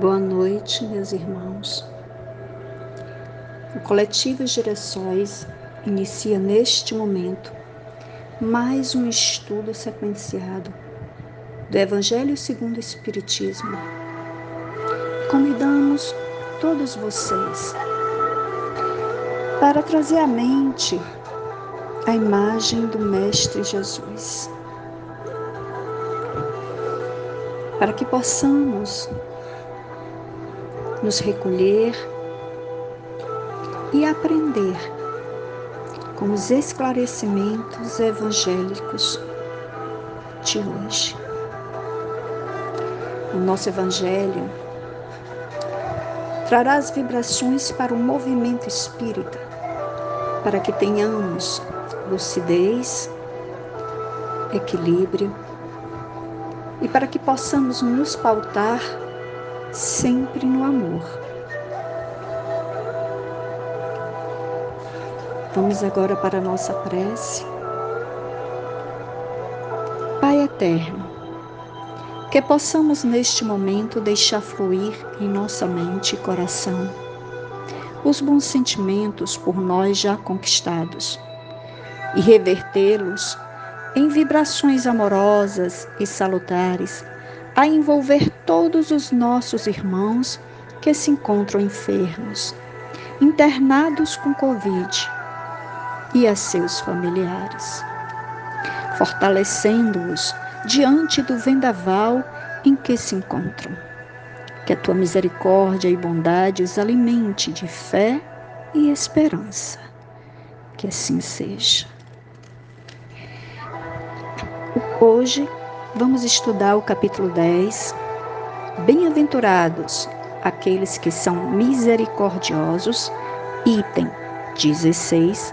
Boa noite, meus irmãos. O Coletivo Gerações inicia neste momento mais um estudo sequenciado do Evangelho segundo o Espiritismo. Convidamos todos vocês para trazer à mente a imagem do Mestre Jesus, para que possamos nos recolher e aprender com os esclarecimentos evangélicos de hoje. O nosso Evangelho trará as vibrações para o movimento espírita, para que tenhamos lucidez, equilíbrio e para que possamos nos pautar sempre no amor. Vamos agora para a nossa prece. Pai eterno, que possamos neste momento deixar fluir em nossa mente e coração os bons sentimentos por nós já conquistados e revertê-los em vibrações amorosas e salutares a envolver todos os nossos irmãos que se encontram enfermos, internados com Covid e a seus familiares, fortalecendo-os diante do vendaval em que se encontram. Que a tua misericórdia e bondade os alimente de fé e esperança. Que assim seja. Hoje vamos estudar o capítulo 10. Bem-aventurados aqueles que são misericordiosos, item 16,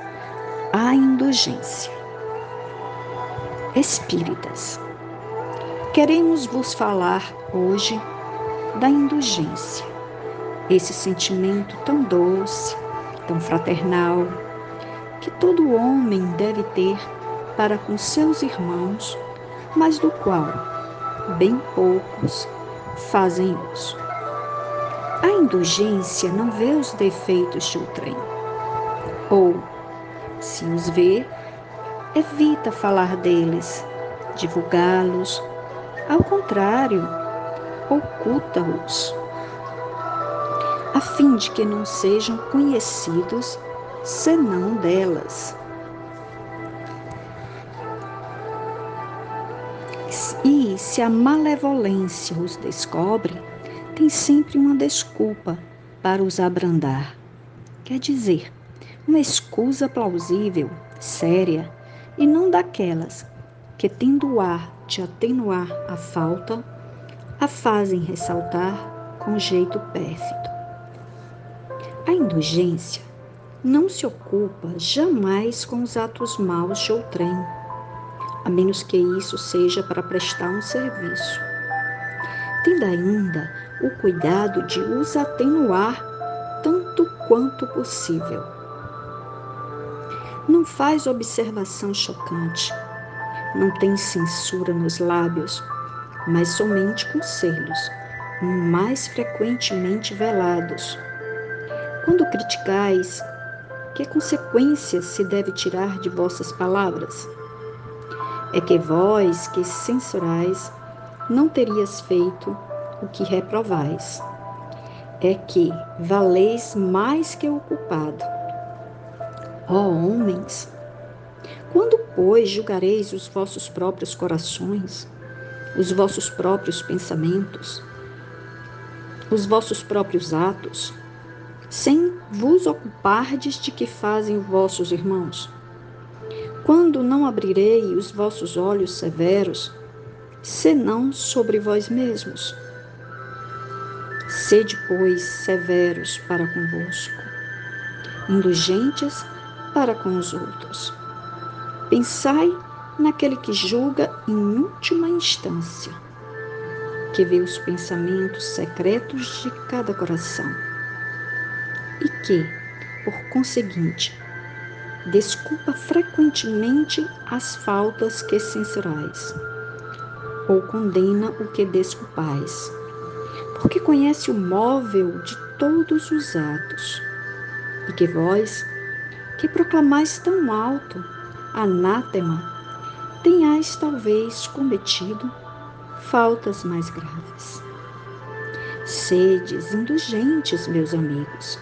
a indulgência. Espíritas, queremos vos falar hoje da indulgência, esse sentimento tão doce, tão fraternal, que todo homem deve ter para com seus irmãos mas do qual bem poucos fazem uso. A indulgência não vê os defeitos de outrem, ou, se os vê, evita falar deles, divulgá-los, ao contrário, oculta-os, a fim de que não sejam conhecidos senão delas. Se a malevolência os descobre, tem sempre uma desculpa para os abrandar. Quer dizer, uma escusa plausível, séria, e não daquelas que, tendo ar de atenuar a falta, a fazem ressaltar com jeito pérfido. A indulgência não se ocupa jamais com os atos maus de outrem a menos que isso seja para prestar um serviço. Tendo ainda o cuidado de os atenuar tanto quanto possível. Não faz observação chocante, não tem censura nos lábios, mas somente conselhos, mais frequentemente velados. Quando criticais, que consequências se deve tirar de vossas palavras? É que vós que censurais não terias feito o que reprovais. É que valeis mais que o culpado. Ó homens, quando, pois, julgareis os vossos próprios corações, os vossos próprios pensamentos, os vossos próprios atos, sem vos ocupardes de que fazem vossos irmãos? Quando não abrirei os vossos olhos severos, senão sobre vós mesmos? Sede, pois, severos para convosco, indulgentes para com os outros. Pensai naquele que julga em última instância, que vê os pensamentos secretos de cada coração, e que, por conseguinte, desculpa frequentemente as faltas que censurais, ou condena o que desculpais, porque conhece o móvel de todos os atos. E que vós, que proclamais tão alto, anátema, tenhais talvez cometido faltas mais graves. Sedes indulgentes, meus amigos,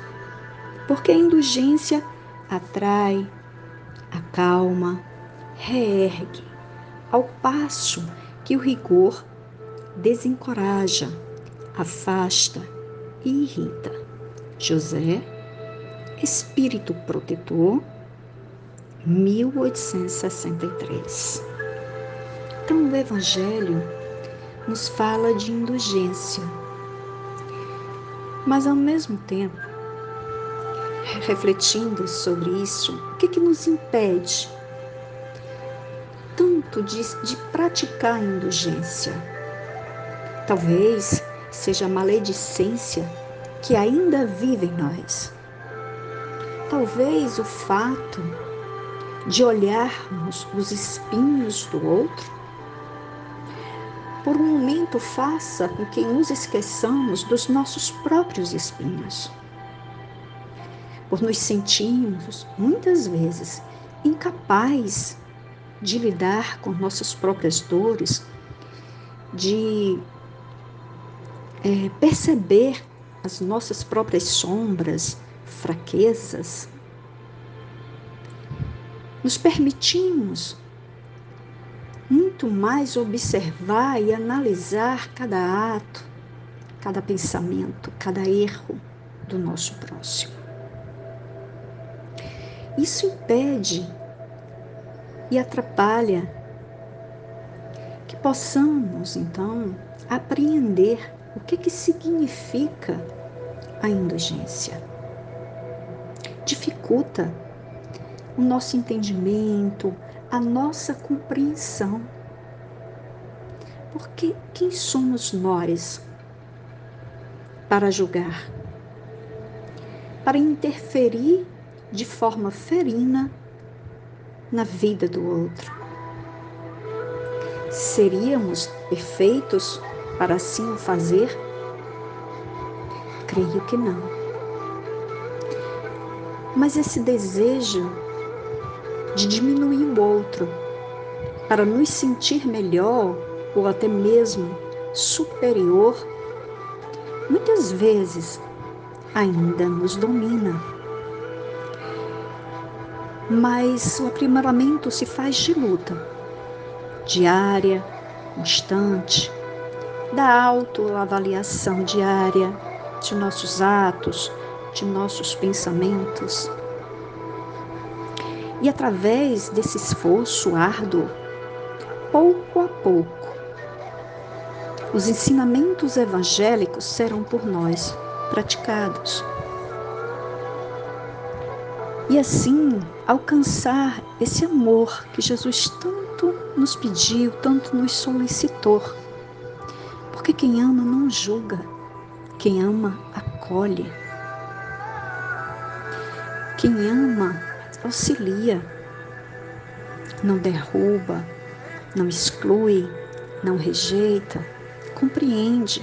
porque a indulgência atrai, acalma, reergue, ao passo que o rigor desencoraja, afasta e irrita. José, Espírito Protetor, 1863. Então, o Evangelho nos fala de indulgência, mas ao mesmo tempo, refletindo sobre isso, o que, que nos impede tanto de, de praticar a indulgência? Talvez seja a maledicência que ainda vive em nós. Talvez o fato de olharmos os espinhos do outro, por um momento faça com que nos esqueçamos dos nossos próprios espinhos. Por nos sentirmos, muitas vezes, incapazes de lidar com nossas próprias dores, de é, perceber as nossas próprias sombras, fraquezas, nos permitimos muito mais observar e analisar cada ato, cada pensamento, cada erro do nosso próximo. Isso impede e atrapalha que possamos, então, apreender o que, que significa a indulgência. Dificulta o nosso entendimento, a nossa compreensão. Porque quem somos nós para julgar? Para interferir de forma ferina na vida do outro. Seríamos perfeitos para assim o fazer? Creio que não. Mas esse desejo de diminuir o outro para nos sentir melhor ou até mesmo superior, muitas vezes ainda nos domina. Mas o aprimoramento se faz de luta, diária, constante, da autoavaliação diária de nossos atos, de nossos pensamentos. E através desse esforço árduo, pouco a pouco, os ensinamentos evangélicos serão por nós praticados. E assim alcançar esse amor que Jesus tanto nos pediu, tanto nos solicitou porque quem ama não julga, quem ama acolhe. Quem ama auxilia, não derruba, não exclui, não rejeita, compreende.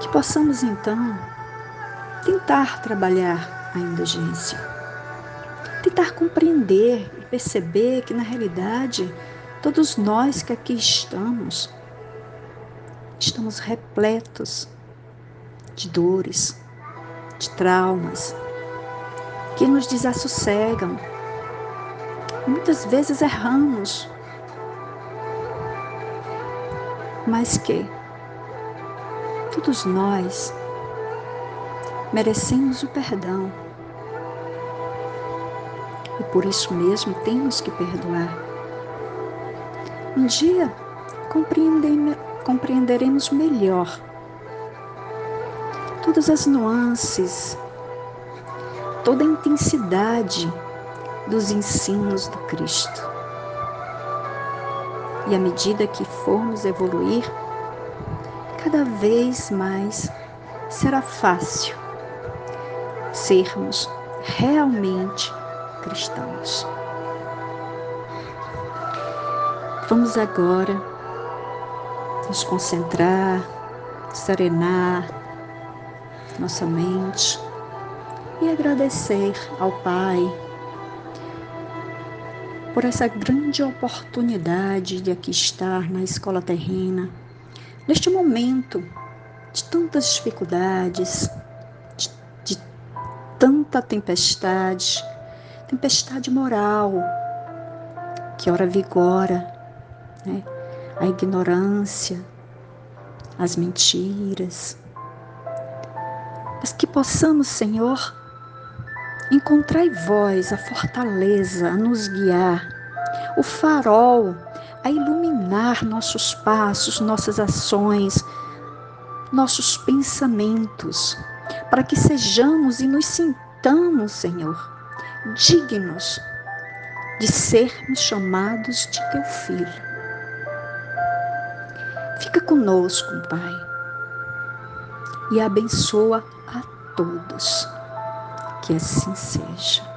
Que possamos então tentar trabalhar a indulgência, tentar compreender e perceber que na realidade Todos nós que aqui estamos, estamos repletos de dores, de traumas, que nos desassossegam. Muitas vezes erramos, mas que todos nós merecemos o perdão. E por isso mesmo temos que perdoar. Um dia compreenderemos melhor todas as nuances, toda a intensidade dos ensinos do Cristo. E à medida que formos evoluir, cada vez mais será fácil sermos realmente cristãos. Vamos agora nos concentrar, serenar nossa mente e agradecer ao Pai por essa grande oportunidade de aqui estar na escola terrena, neste momento de tantas dificuldades, de, de tanta tempestade, tempestade moral, que ora vigora, né? a ignorância, as mentiras. Mas que possamos, Senhor, encontrar em vós a fortaleza a nos guiar, o farol a iluminar nossos passos, nossas ações, nossos pensamentos, para que sejamos e nos sintamos, Senhor, dignos de sermos chamados de teu filho. Fica conosco, Pai, e abençoa a todos. Que assim seja.